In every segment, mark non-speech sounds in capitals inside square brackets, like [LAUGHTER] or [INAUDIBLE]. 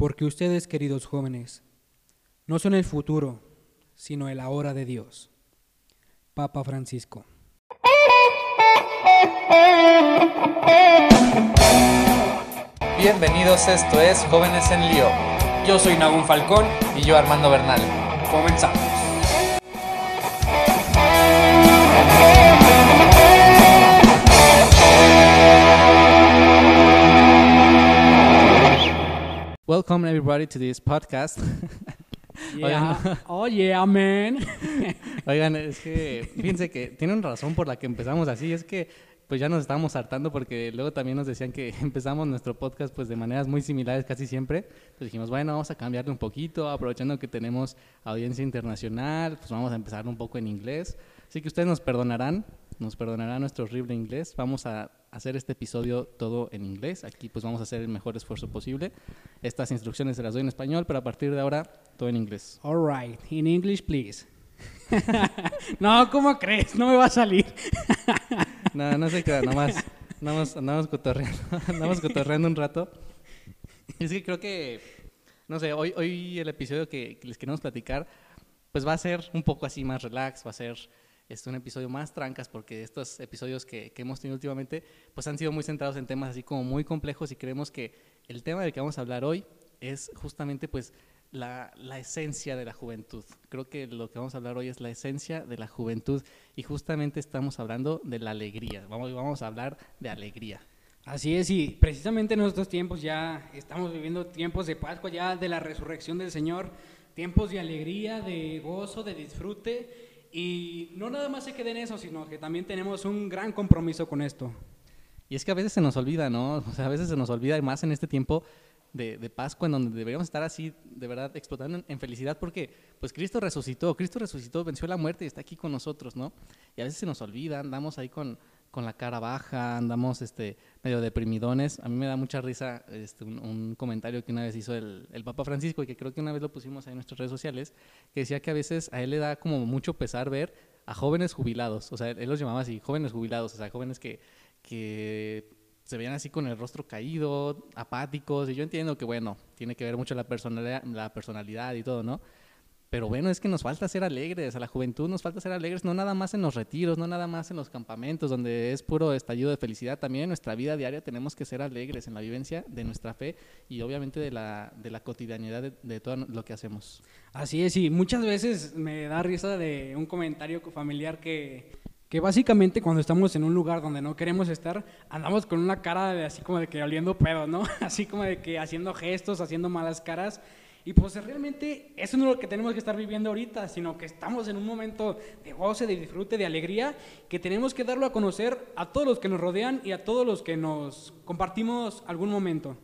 porque ustedes, queridos jóvenes, no son el futuro, sino el ahora de Dios. Papa Francisco. Bienvenidos, esto es Jóvenes en Lío. Yo soy Nagún Falcón y yo Armando Bernal. Comenzamos. Welcome everybody to this podcast. [LAUGHS] Yeah. [LAUGHS] Oh yeah, man. [LAUGHS] Oigan, es que fíjense que tienen razón por la que empezamos así, es que pues ya nos estábamos hartando porque luego también nos decían que empezamos nuestro podcast pues de maneras muy similares casi siempre. Entonces dijimos, bueno, vamos a cambiarle un poquito, aprovechando que tenemos audiencia internacional, pues vamos a empezar un poco en inglés. Así que ustedes nos perdonarán, nos perdonarán nuestro horrible inglés. Vamos a hacer este episodio todo en inglés. Aquí pues vamos a hacer el mejor esfuerzo posible. Estas instrucciones se las doy en español, pero a partir de ahora todo en inglés. All right, in English, please. [LAUGHS] no, ¿cómo crees? No me va a salir. [LAUGHS] no, no se queda, nomás andamos, andamos, cotorreando, [LAUGHS] andamos cotorreando un rato. Es que creo que, no sé, hoy, hoy el episodio que, les queremos platicar, pues va a ser un poco así más relax, va a ser este, un episodio más trancas, porque estos episodios que, que, hemos tenido últimamente, pues han sido muy centrados en temas así como muy complejos y creemos que el tema del que vamos a hablar hoy es justamente pues la, la, esencia de la juventud. Creo que lo que vamos a hablar hoy es la esencia de la juventud y justamente estamos hablando de la alegría. Vamos, vamos a hablar de alegría. Así es, y precisamente en estos tiempos ya estamos viviendo tiempos de Pascua, ya de la resurrección del Señor, tiempos de alegría, de gozo, de disfrute, y no nada más se quede en eso, sino que también tenemos un gran compromiso con esto. Y es que a veces se nos olvida, ¿no? [LAUGHS] O sea, a veces se nos olvida, y más en este tiempo, de, de, Pascua en donde deberíamos estar así, de verdad, explotando en, felicidad porque pues Cristo resucitó, Cristo resucitó, venció la muerte y está aquí con nosotros, ¿no? Y a veces se nos olvida, andamos ahí con, con la cara baja, andamos este, medio deprimidones. A mí me da mucha risa este, un, comentario que una vez hizo el, el, Papa Francisco y que creo que una vez lo pusimos ahí en nuestras redes sociales, que decía que a veces a él le da como mucho pesar ver a jóvenes jubilados, o sea, él los llamaba así, jóvenes jubilados, o sea, jóvenes que, que se veían así con el rostro caído, apáticos, y yo entiendo que, bueno, tiene que ver mucho la personalidad, la personalidad y todo, ¿no? Pero bueno, es que nos falta ser alegres, a la juventud nos falta ser alegres, no nada más en los retiros, no nada más en los campamentos, donde es puro estallido de felicidad, también en nuestra vida diaria tenemos que ser alegres en la vivencia de nuestra fe y obviamente de la, de la cotidianidad de, de todo lo que hacemos. Así es, y muchas veces me da risa de un comentario familiar que que básicamente cuando estamos en un lugar donde no queremos estar, andamos con una cara de así como de que oliendo pedo, ¿no? [LAUGHS] Así como de que haciendo gestos, haciendo malas caras. Y pues realmente eso no es lo que tenemos que estar viviendo ahorita, sino que estamos en un momento de goce, de disfrute, de alegría, que tenemos que darlo a conocer a todos los que nos rodean y a todos los que nos compartimos algún momento.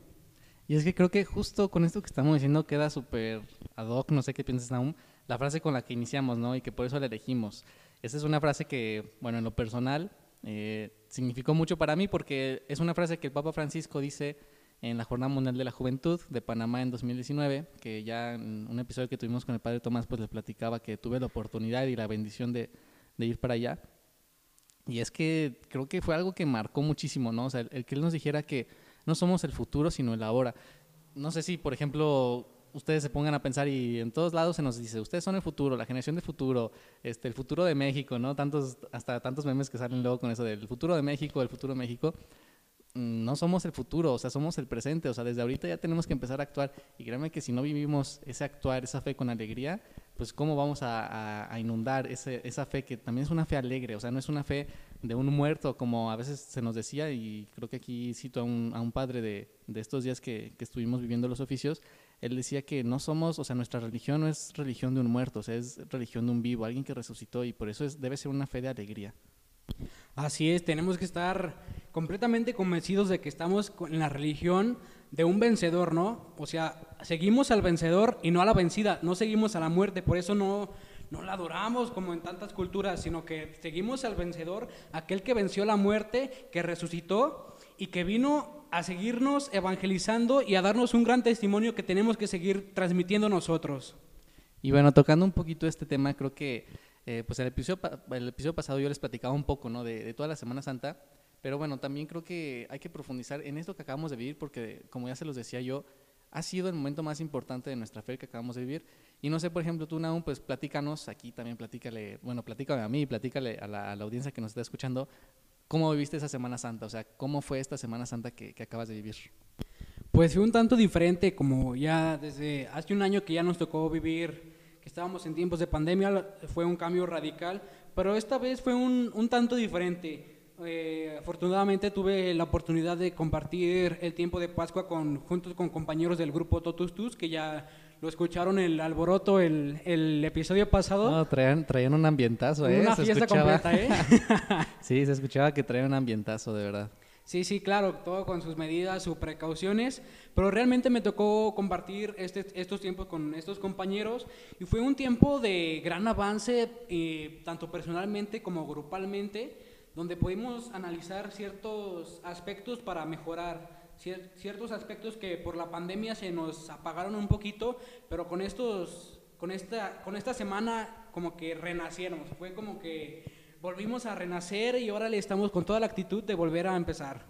Y es que creo que justo con esto que estamos diciendo queda súper ad hoc, no sé qué piensas aún, la frase con la que iniciamos, ¿no? Y que por eso la elegimos. Esa es una frase que, bueno, en lo personal eh, significó mucho para mí porque es una frase que el Papa Francisco dice en la Jornada Mundial de la Juventud de Panamá en 2019, que ya en un episodio que tuvimos con el Padre Tomás, pues le platicaba que tuve la oportunidad y la bendición de, de ir para allá. Y es que creo que fue algo que marcó muchísimo, ¿no? O sea, el, el que él nos dijera que no somos el futuro, sino el ahora. No sé si, por ejemplo, ustedes se pongan a pensar y en todos lados se nos dice, ustedes son el futuro, la generación del futuro, este, el futuro de México, ¿no? Tantos, hasta tantos memes que salen luego con eso del futuro de México, el futuro de México. Mm, no somos el futuro, o sea, somos el presente, o sea, desde ahorita ya tenemos que empezar a actuar. Y créanme que si no vivimos ese actuar, esa fe con alegría, pues cómo vamos a, a, inundar ese, esa fe que también es una fe alegre, o sea, no es una fe de un muerto, como a veces se nos decía, y creo que aquí cito a un, a un padre de, de estos días que, que estuvimos viviendo los oficios, él decía que no somos, o sea, nuestra religión no es religión de un muerto, o sea, es religión de un vivo, alguien que resucitó y por eso es, debe ser una fe de alegría. Así es, tenemos que estar completamente convencidos de que estamos en la religión de un vencedor, ¿no? O sea, seguimos al vencedor y no a la vencida, no seguimos a la muerte, por eso no, no la adoramos como en tantas culturas, sino que seguimos al vencedor, aquel que venció la muerte, que resucitó y que vino a seguirnos evangelizando y a darnos un gran testimonio que tenemos que seguir transmitiendo nosotros. Y bueno, tocando un poquito este tema, creo que eh, pues episodio, el episodio pasado yo les platicaba un poco ¿no? de, de, toda la Semana Santa, pero bueno, también creo que hay que profundizar en esto que acabamos de vivir porque, como ya se los decía yo, ha sido el momento más importante de nuestra fe que acabamos de vivir. Y no sé, por ejemplo, tú, Naum, pues platícanos, aquí también platícale, bueno, platícame a mí, platícale a la, a la audiencia que nos está escuchando, ¿cómo viviste esa Semana Santa? O sea, ¿cómo fue esta Semana Santa que, que acabas de vivir? Pues fue un tanto diferente, como ya desde hace un año que ya nos tocó vivir, que estábamos en tiempos de pandemia, fue un cambio radical, pero esta vez fue un, un tanto diferente. Eh, afortunadamente tuve la oportunidad de compartir el tiempo de Pascua con, juntos con compañeros del grupo Totus Tus, que ya lo escucharon el alboroto el, el episodio pasado. No, traían, traían un ambientazo, ¿eh? Una Se fiesta escuchaba- completa, ¿eh? [LAUGHS] sí, se escuchaba que traían un ambientazo, de verdad. Sí, sí, claro, todo con sus medidas, sus precauciones, pero realmente me tocó compartir este- estos tiempos con estos compañeros y fue un tiempo de gran avance, eh, tanto personalmente como grupalmente, donde pudimos analizar ciertos aspectos para mejorar, cier- ciertos aspectos que por la pandemia se nos apagaron un poquito, pero con estos, con esta, con esta semana como que renacieron, fue como que volvimos a renacer y ahora le estamos con toda la actitud de volver a empezar.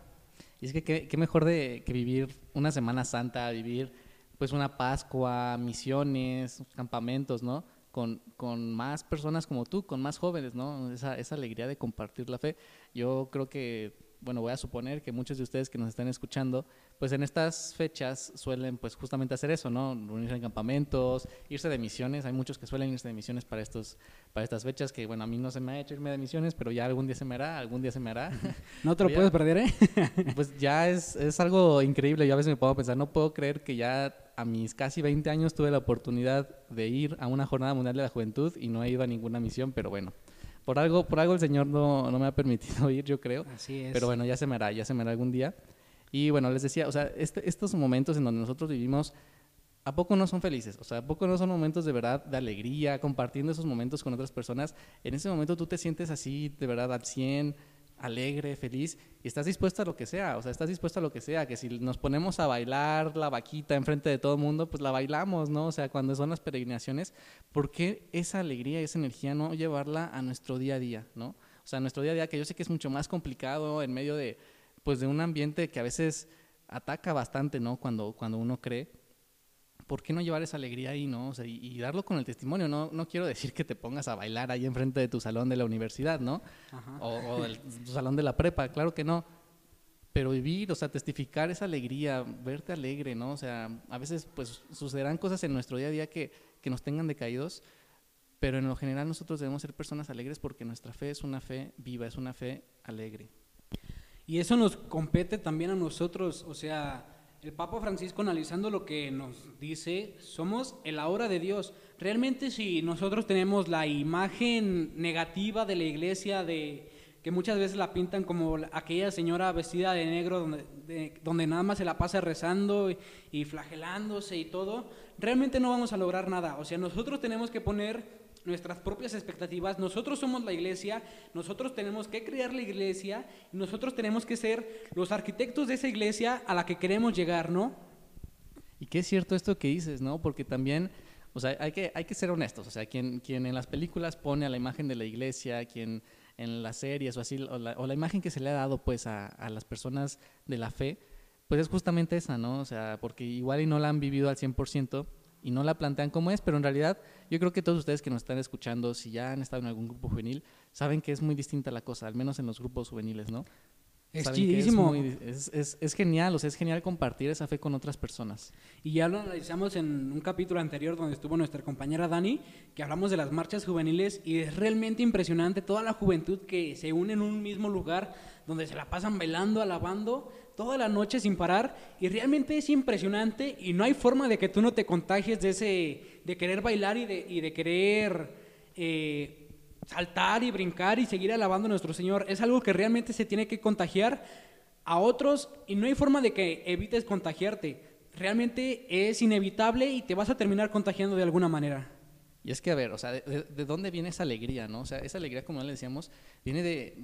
Y es que qué, qué mejor de que vivir una Semana Santa, vivir pues una Pascua, misiones, campamentos, ¿no? Con, con más personas como tú, con más jóvenes, ¿no? Esa, esa alegría de compartir la fe. Yo creo que, bueno, voy a suponer que muchos de ustedes que nos están escuchando, pues en estas fechas suelen pues justamente hacer eso, ¿no? Reunirse en campamentos, irse de misiones. Hay muchos que suelen irse de misiones para, estos, para estas fechas, que bueno, a mí no se me ha hecho irme de misiones, pero ya algún día se me hará, algún día se me hará. [LAUGHS] No te lo puedes perder, ¿eh? [LAUGHS] Pues ya es, es algo increíble. Yo a veces me a pensar, no puedo creer que ya a mis casi 20 años tuve la oportunidad de ir a una jornada mundial de la juventud y no he ido a ninguna misión, pero bueno, por algo, por algo el Señor no, no me ha permitido [LAUGHS] ir, yo creo. Así es. Pero bueno, ya se me hará, ya se me hará algún día. Y bueno, les decía, o sea, este- estos momentos en donde nosotros vivimos, ¿a poco no son felices? O sea, ¿a poco no son momentos de verdad de alegría, compartiendo esos momentos con otras personas? En ese momento tú te sientes así, de verdad, al 100, alegre, feliz, y estás dispuesto a lo que sea, o sea, estás dispuesto a lo que sea, que si nos ponemos a bailar la vaquita enfrente de todo el mundo, pues la bailamos, ¿no? O sea, cuando son las peregrinaciones, ¿por qué esa alegría esa energía no llevarla a nuestro día a día, ¿no? O sea, nuestro día a día, que yo sé que es mucho más complicado en medio de, pues, de un ambiente que a veces ataca bastante, ¿no? Cuando, cuando uno cree. ¿Por qué no llevar esa alegría ahí, no? O sea, y, y darlo con el testimonio. No, no quiero decir que te pongas a bailar ahí enfrente de tu salón de la universidad, ¿no? Ajá. O, o del tu [LAUGHS] salón de la prepa, claro que no. Pero vivir, o sea, testificar esa alegría, verte alegre, ¿no? O sea, a veces pues sucederán cosas en nuestro día a día que, que nos tengan decaídos, pero en lo general nosotros debemos ser personas alegres porque nuestra fe es una fe viva, es una fe alegre. Y eso nos compete también a nosotros, o sea, el Papa Francisco analizando lo que nos dice, somos el ahora de Dios. Realmente si nosotros tenemos la imagen negativa de la iglesia, de que muchas veces la pintan como la- aquella señora vestida de negro donde, de- donde nada más se la pasa rezando y, y flagelándose y todo, realmente no vamos a lograr nada. O sea, nosotros tenemos que poner nuestras propias expectativas. Nosotros somos la iglesia, nosotros tenemos que crear la iglesia nosotros tenemos que ser los arquitectos de esa iglesia a la que queremos llegar, ¿no? Y qué es cierto esto que dices, ¿no? Porque también, o sea, hay que, hay que ser honestos. O sea, quien, quien en las películas pone a la imagen de la iglesia, quien en las series o así, o la, o la imagen que se le ha dado pues a, a las personas de la fe, pues es justamente esa, ¿no? O sea, porque igual y no la han vivido al 100% y no la plantean como es, pero en realidad yo creo que todos ustedes que nos están escuchando, si ya han estado en algún grupo juvenil, saben que es muy distinta la cosa, al menos en los grupos juveniles, ¿no? Es chidísimo. es- es genial, o sea, es genial compartir esa fe con otras personas. Y ya lo analizamos en un capítulo anterior donde estuvo nuestra compañera Dani, que hablamos de las marchas juveniles y es realmente impresionante toda la juventud que se une en un mismo lugar donde se la pasan bailando, alabando toda la noche sin parar y realmente es impresionante y no hay forma de que tú no te contagies de ese de querer bailar y de, y de querer eh, saltar y brincar y seguir alabando a nuestro Señor. Es algo que realmente se tiene que contagiar a otros y no hay forma de que evites contagiarte. Realmente es inevitable y te vas a terminar contagiando de alguna manera. Y es que, a ver, o sea, ¿de, de- de dónde viene esa alegría, no? O sea, esa alegría, como ya le decíamos, viene de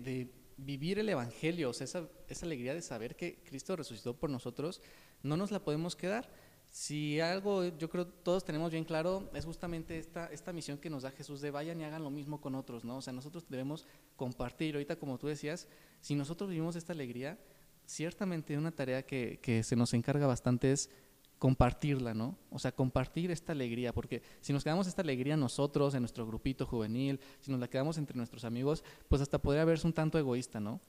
vivir el Evangelio, o sea, esa, alegría de saber que Cristo resucitó por nosotros, no nos la podemos quedar. Si algo yo creo todos tenemos bien claro, es justamente esta, esta misión que nos da Jesús de vayan y hagan lo mismo con otros, ¿no? O sea, nosotros debemos compartir. Ahorita, como tú decías, si nosotros vivimos esta alegría, ciertamente una tarea que, que se nos encarga bastante es compartirla, ¿no? O sea, compartir esta alegría, porque si nos quedamos esta alegría nosotros, en nuestro grupito juvenil, si nos la quedamos entre nuestros amigos, pues hasta podría verse un tanto egoísta, ¿no?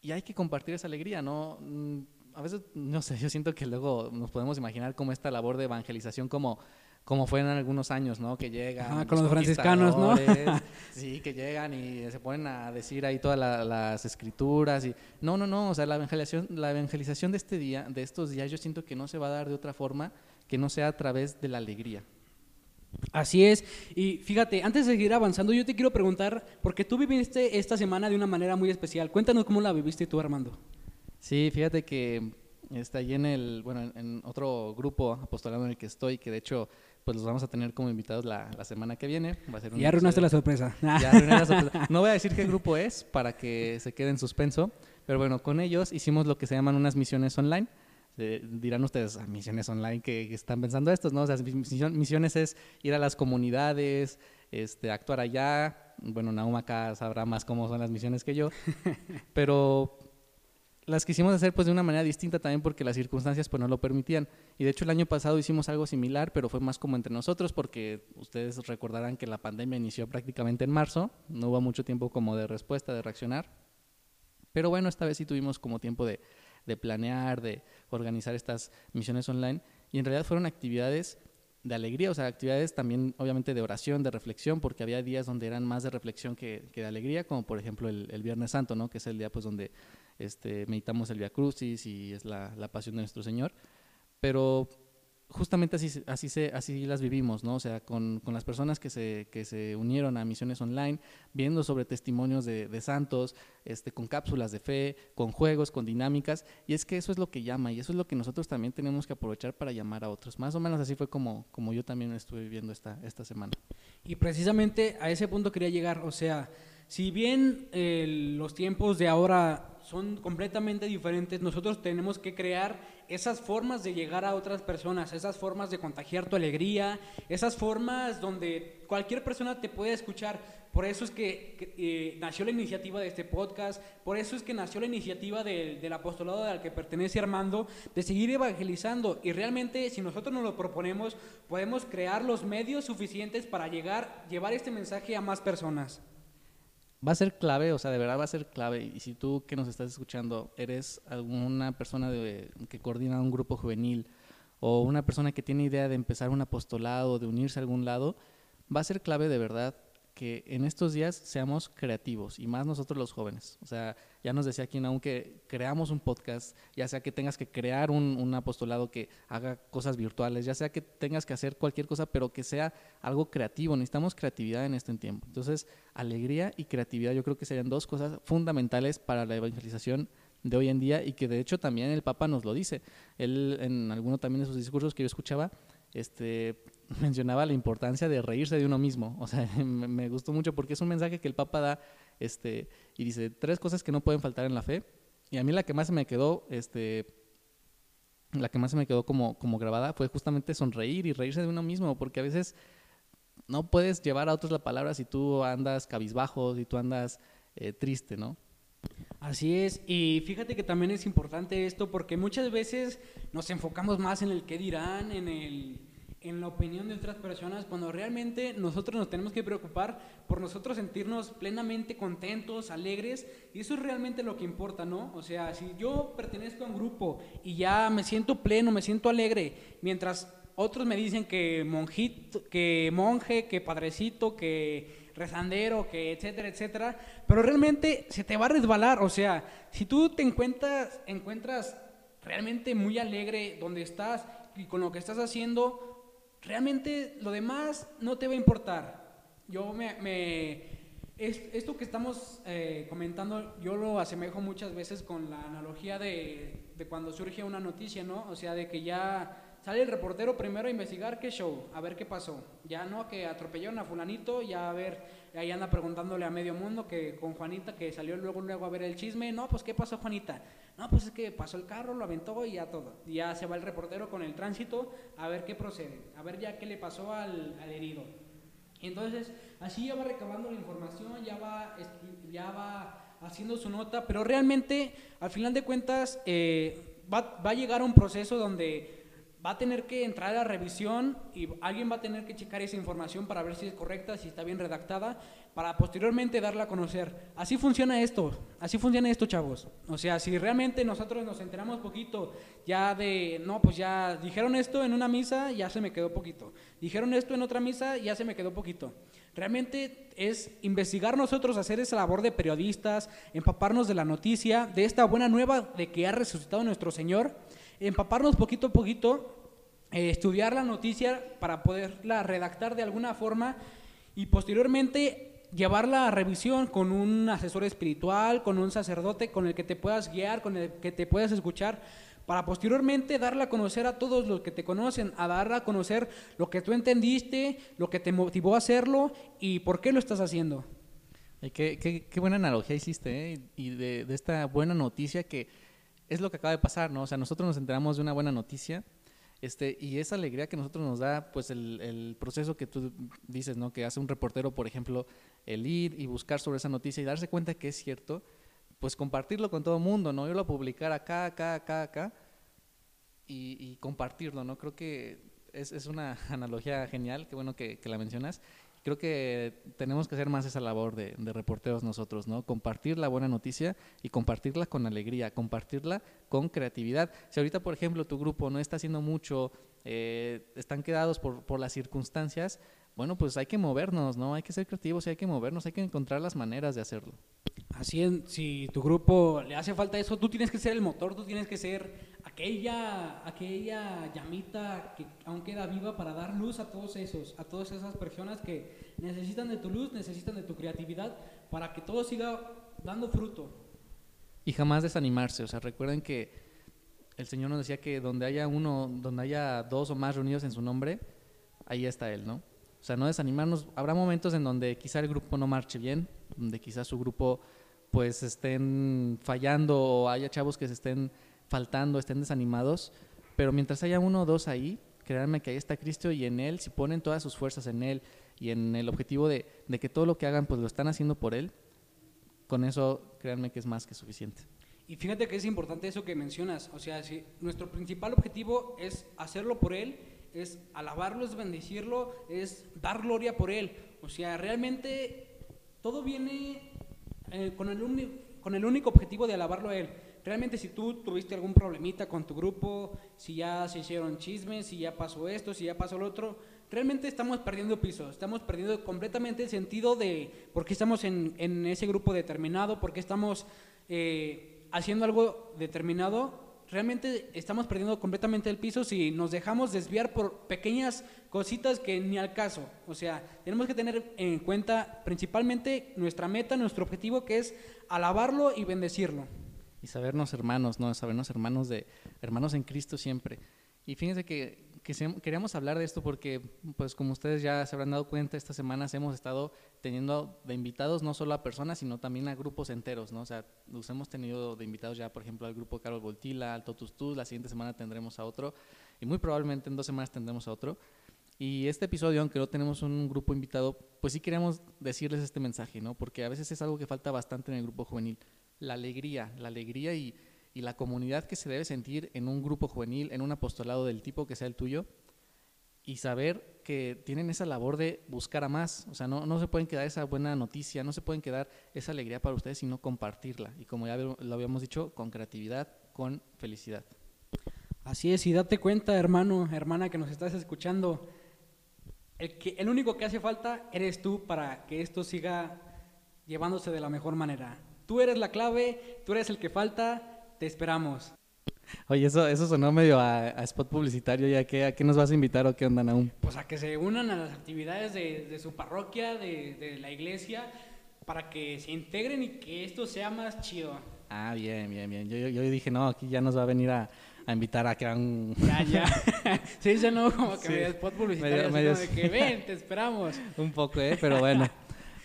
Y hay que compartir esa alegría, ¿no? Mm, a veces, no sé, yo siento que luego nos podemos imaginar como esta labor de evangelización como como fue en algunos años, ¿no? Que llegan. con los franciscanos, ¿no? [LAUGHS] sí, que llegan y se ponen a decir ahí todas las escrituras. y No, no, no. O sea, la evangelización, la evangelización de este día, de estos días, yo siento que no se va a dar de otra forma que no sea a través de la alegría. Así es. Y fíjate, antes de seguir avanzando, yo te quiero preguntar, porque tú viviste esta semana de una manera muy especial. Cuéntanos cómo la viviste tú, Armando. Sí, fíjate que está ahí en el, bueno, en otro grupo apostolado en el que estoy, que de hecho pues los vamos a tener como invitados la, la semana que viene. Va a ser ya arruinaste la sorpresa. [LAUGHS] Ya arruiné la sorpresa. No voy a decir qué grupo es para que se quede en suspenso, pero bueno, con ellos hicimos lo que se llaman unas misiones online. dirán ustedes, ah, misiones online, que están pensando estos? ¿no? O sea, misiones es ir a las comunidades, este, actuar allá. Bueno, Naum acá sabrá más cómo son las misiones que yo, [LAUGHS] pero las quisimos hacer pues de una manera distinta también porque las circunstancias pues no lo permitían. Y de hecho el año pasado hicimos algo similar, pero fue más como entre nosotros porque ustedes recordarán que la pandemia inició prácticamente en marzo, no hubo mucho tiempo como de respuesta, de reaccionar. Pero bueno, esta vez sí tuvimos como tiempo de, de planear, de organizar estas misiones online y en realidad fueron actividades de alegría, o sea, actividades también obviamente de oración, de reflexión, porque había días donde eran más de reflexión que, que de alegría, como por ejemplo el, el, Viernes Santo, ¿no? que es el día pues donde este, meditamos el Via Crucis y es la, pasión de nuestro Señor, pero justamente así, así, se, así las vivimos, ¿no? O sea, con, las personas que se, que se unieron a misiones online, viendo sobre testimonios de, santos, este, con cápsulas de fe, con juegos, con dinámicas, y es que eso es lo que llama, y eso es lo que nosotros también tenemos que aprovechar para llamar a otros. Más o menos así fue como, como yo también estuve viviendo esta, esta semana. Y precisamente a ese punto quería llegar, o sea, si bien los tiempos de ahora son completamente diferentes, nosotros tenemos que crear esas formas de llegar a otras personas, esas formas de contagiar tu alegría, esas formas donde cualquier persona te puede escuchar. Por eso es que, eh, nació la iniciativa de este podcast, por eso es que nació la iniciativa del apostolado al que pertenece Armando, de seguir evangelizando. Y realmente, si nosotros nos lo proponemos, podemos crear los medios suficientes para llegar, llevar este mensaje a más personas va a ser clave, o sea, de verdad va a ser clave. Y si tú que nos estás escuchando eres alguna persona de, que coordina un grupo juvenil o una persona que tiene idea de empezar un apostolado, de unirse a algún lado, va a ser clave de verdad que en estos días seamos creativos y más nosotros los jóvenes. O sea, ya nos decía aquí aunque creamos un podcast, ya sea que tengas que crear un, apostolado que haga cosas virtuales, ya sea que tengas que hacer cualquier cosa, pero que sea algo creativo. Necesitamos creatividad en este tiempo. Entonces, alegría y creatividad yo creo que serían dos cosas fundamentales para la evangelización de hoy en día y que de hecho también el Papa nos lo dice. Él en alguno también de sus discursos que yo escuchaba, este, [LAUGHS] mencionaba la importancia de reírse de uno mismo. O sea, [LAUGHS] me gustó mucho porque es un mensaje que el Papa da este, y dice tres cosas que no pueden faltar en la fe. Y a mí la que más se me quedó, este, la que más se me quedó como, como grabada fue justamente sonreír y reírse de uno mismo, porque a veces no puedes llevar a otros la palabra si tú andas cabizbajo, si tú andas eh, triste, ¿no? Así es, y fíjate que también es importante esto porque muchas veces nos enfocamos más en el qué dirán, en el en la opinión de otras personas cuando realmente nosotros nos tenemos que preocupar por nosotros sentirnos plenamente contentos, alegres, y eso es realmente lo que importa, ¿no? O sea, si yo pertenezco a un grupo y ya me siento pleno, me siento alegre, mientras otros me dicen que monjito, que monje, que padrecito, que rezandero, que etcétera, etcétera, pero realmente se te va a resbalar, o sea, si tú te encuentras, encuentras realmente muy alegre donde estás y con lo que estás haciendo, realmente lo demás no te va a importar. Yo me... esto que estamos eh, comentando, yo lo asemejo muchas veces con la analogía de, de cuando surge una noticia, ¿no? O sea, de que ya sale el reportero primero a investigar qué show, a ver qué pasó. Ya no, que atropellaron a fulanito, ya a ver, ahí anda preguntándole a medio mundo que con Juanita que salió luego luego a ver el chisme, no, pues qué pasó Juanita. No, pues es que pasó el carro, lo aventó y ya todo. ya se va el reportero con el tránsito a ver qué procede, a ver ya qué le pasó al, herido. Y entonces, así ya va recabando la información, ya va, ya va haciendo su nota, pero realmente, al final de cuentas, eh, va, va a llegar a un proceso donde va a tener que entrar a la revisión y alguien va a tener que checar esa información para ver si es correcta, si está bien redactada, para posteriormente darla a conocer. Así funciona esto, así funciona esto, chavos. O sea, si realmente nosotros nos enteramos poquito ya de, no, pues ya dijeron esto en una misa, ya se me quedó poquito. Dijeron esto en otra misa, ya se me quedó poquito. Realmente es investigar nosotros, hacer esa labor de periodistas, empaparnos de la noticia, de esta buena nueva de que ha resucitado nuestro Señor empaparnos poquito a poquito, eh, estudiar la noticia para poderla redactar de alguna forma y posteriormente llevarla a revisión con un asesor espiritual, con un sacerdote con el que te puedas guiar, con el que te puedas escuchar, para posteriormente darla a conocer a todos los que te conocen, a darla a conocer lo que tú entendiste, lo que te motivó a hacerlo y por qué lo estás haciendo. Qué, qué, buena analogía hiciste, ¿eh? y de esta buena noticia que es lo que acaba de pasar, ¿no? O sea, nosotros nos enteramos de una buena noticia, este, y esa alegría que nosotros nos da, pues el, el, proceso que tú dices, ¿no? Que hace un reportero, por ejemplo, el ir y buscar sobre esa noticia y darse cuenta que es cierto, pues compartirlo con todo el mundo, ¿no? Irlo a publicar acá, acá, acá, acá, y, y compartirlo, ¿no? Creo que es, es, una [LAUGHS] analogía genial, qué bueno que, que la mencionas, creo que tenemos que hacer más esa labor de, de, reporteros nosotros, ¿no? Compartir la buena noticia y compartirla con alegría, compartirla con creatividad. Si ahorita, por ejemplo, tu grupo no está haciendo mucho, eh, están quedados por, por las circunstancias, bueno, pues hay que movernos, ¿no? Hay que ser creativos y hay que movernos, hay que encontrar las maneras de hacerlo. Así es, si tu grupo le hace falta eso, tú tienes que ser el motor, tú tienes que ser aquella, aquella llamita que aún queda viva para dar luz a todos esos, a todas esas personas que necesitan de tu luz, necesitan de tu creatividad para que todo siga dando fruto. Y jamás desanimarse, o sea, recuerden que el Señor nos decía que donde haya uno, donde haya dos o más reunidos en su nombre, ahí está Él, ¿no? O sea, no desanimarnos. Habrá momentos en donde quizá el grupo no marche bien, donde quizá su grupo pues estén fallando o haya chavos que se estén faltando, estén desanimados, pero mientras haya uno o dos ahí, créanme que ahí está Cristo y en Él, si ponen todas sus fuerzas en Él y en el objetivo de, de que todo lo que hagan pues lo están haciendo por Él, con eso créanme que es más que suficiente. Y fíjate que es importante eso que mencionas, o sea, si nuestro principal objetivo es hacerlo por Él, es alabarlo, es bendecirlo, es dar gloria por Él. O sea, realmente todo viene eh, con, el con el único objetivo de alabarlo a Él. Realmente si tú tuviste algún problemita con tu grupo, si ya se hicieron chismes, si ya pasó esto, si ya pasó lo otro, realmente estamos perdiendo piso, estamos perdiendo completamente el sentido de por qué estamos en, ese grupo determinado, por qué estamos eh, haciendo algo determinado realmente estamos perdiendo completamente el piso si nos dejamos desviar por pequeñas cositas que ni al caso. O sea, tenemos que tener en cuenta principalmente nuestra meta, nuestro objetivo, que es alabarlo y bendecirlo. Y sabernos hermanos, ¿no? Sabernos hermanos de hermanos en Cristo siempre. Y fíjense que, que queríamos hablar de esto porque, pues como ustedes ya se habrán dado cuenta, estas semanas hemos estado teniendo de invitados no solo a personas, sino también a grupos enteros, ¿no? O sea, los hemos tenido de invitados ya, por ejemplo, al grupo Carol Voltila, al Totus Tus, la siguiente semana tendremos a otro, y muy probablemente en dos semanas tendremos a otro. Y este episodio, aunque no tenemos un grupo invitado, pues sí queremos decirles este mensaje, ¿no? Porque a veces es algo que falta bastante en el grupo juvenil. La alegría, la alegría y, y la comunidad que se debe sentir en un grupo juvenil, en un apostolado del tipo que sea el tuyo, y saber que tienen esa labor de buscar a más. O sea, no, no se pueden quedar esa buena noticia, no se pueden quedar esa alegría para ustedes, sino compartirla. Y como ya lo habíamos dicho, con creatividad, con felicidad. Así es, y date cuenta, hermano, hermana, que nos estás escuchando, el, que, el único que hace falta eres tú para que esto siga llevándose de la mejor manera. Tú eres la clave, tú eres el que falta, te esperamos. Oye, eso, eso sonó medio a, a spot publicitario, ¿ya qué, a qué nos vas a invitar o qué onda, aún? Pues a que se unan a las actividades de, de su parroquia, de, de, la iglesia, para que se integren y que esto sea más chido. Ah, bien, bien, bien. Yo, yo, yo dije, no, aquí ya nos va a venir a, a invitar a que hagan... [LAUGHS] Ya, ya. [LAUGHS] sí, ya no, como que sí. medio spot publicitario, medio, medio... de que [LAUGHS] ven, te esperamos. Un poco, ¿eh? Pero bueno.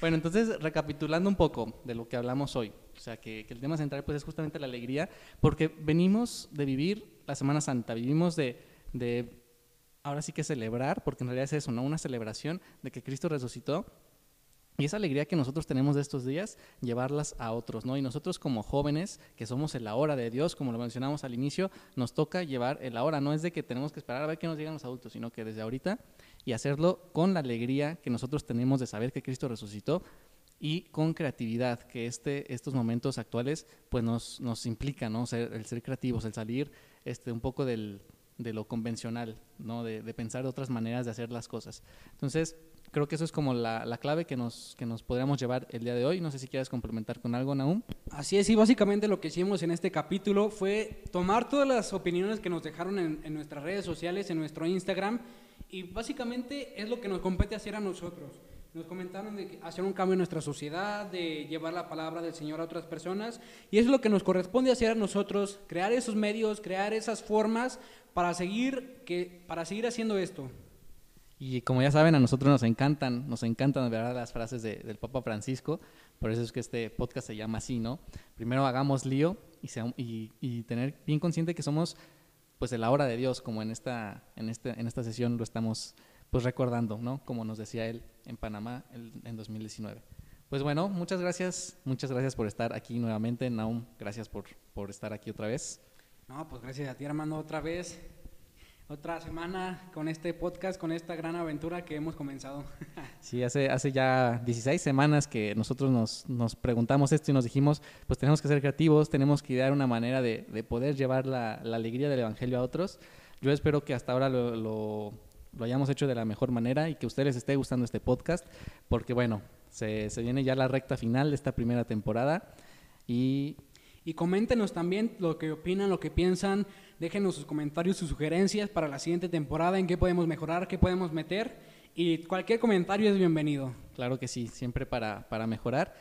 Bueno, entonces, recapitulando un poco de lo que hablamos hoy, o sea, que, que, el tema central pues, es justamente la alegría, porque venimos de vivir la Semana Santa, vivimos de, de, ahora sí que celebrar, porque en realidad es eso, ¿no? Una celebración de que Cristo resucitó, Y esa alegría que nosotros tenemos de estos días, llevarlas a otros, ¿no? Y nosotros como jóvenes, que somos el ahora de Dios, como lo mencionamos al inicio, nos toca llevar el ahora. No es de que tenemos que esperar a ver qué nos digan los adultos, sino que desde ahorita y hacerlo con la alegría que nosotros tenemos de saber que Cristo resucitó y con creatividad, que este, estos momentos actuales pues nos, nos implican, ¿no? Ser, el ser creativos, el salir este, un poco del, de lo convencional, ¿no? De, pensar otras maneras de hacer las cosas. Entonces, creo que eso es como la, la, clave que nos, que nos podríamos llevar el día de hoy. No sé si quieres complementar con algo, Naum. Así es, y básicamente lo que hicimos en este capítulo fue tomar todas las opiniones que nos dejaron en nuestras redes sociales, en nuestro Instagram, y básicamente es lo que nos compete hacer a nosotros. Nos comentaron de hacer un cambio en nuestra sociedad, de llevar la palabra del Señor a otras personas, y es lo que nos corresponde hacer a nosotros, crear esos medios, crear esas formas para seguir, que, para seguir haciendo esto. Y como ya saben, a nosotros nos encantan, nos encantan ¿verdad? las frases de, del Papa Francisco, por eso es que este podcast se llama así, ¿no? Primero hagamos lío y, sea, y, y tener bien consciente que somos pues el ahora de Dios, como en esta, en este, en esta sesión lo estamos pues recordando, ¿no? Como nos decía él en Panamá en 2019. Pues bueno, muchas gracias, muchas gracias por estar aquí nuevamente, Naum, gracias por, por estar aquí otra vez. No, pues gracias a ti, hermano, otra vez otra semana con este podcast, con esta gran aventura que hemos comenzado. [LAUGHS] Sí, hace, hace ya 16 semanas que nosotros nos, nos, preguntamos esto y nos dijimos, pues tenemos que ser creativos, tenemos que idear una manera de, de poder llevar la, la, alegría del Evangelio a otros. Yo espero que hasta ahora lo, lo, lo, hayamos hecho de la mejor manera y que a ustedes les esté gustando este podcast, porque bueno, se, se viene ya la recta final de esta primera temporada y y coméntenos también lo que opinan, lo que piensan, déjenos sus comentarios, sus sugerencias para la siguiente temporada, en qué podemos mejorar, qué podemos meter, y cualquier comentario es bienvenido. Claro que sí, siempre para, para mejorar.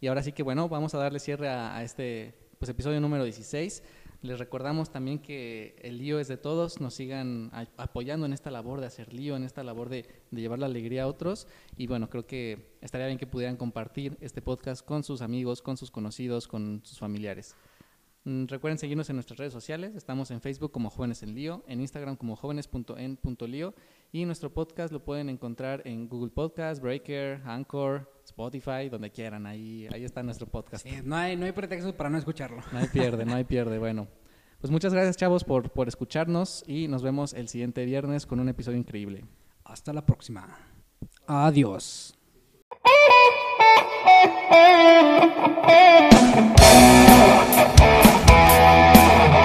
Y ahora sí que bueno, vamos a darle cierre a, este pues, episodio número 16. Les recordamos también que el lío es de todos, nos sigan apoyando en esta labor de hacer lío, en esta labor de, de, llevar la alegría a otros. Y bueno, creo que estaría bien que pudieran compartir este podcast con sus amigos, con sus conocidos, con sus familiares. Mm, recuerden seguirnos en nuestras redes sociales, estamos en Facebook como Jóvenes en Lío, en Instagram como jóvenes.en.lío y nuestro podcast lo pueden encontrar en Google Podcast, Breaker, Anchor, Spotify, donde quieran, ahí, ahí está nuestro podcast. Sí, no, hay, no hay pretexto para no escucharlo. No hay pierde, no hay pierde, bueno. Pues muchas gracias chavos por, por escucharnos y nos vemos el siguiente viernes con un episodio increíble. Hasta la próxima. Adiós. [LAUGHS] Música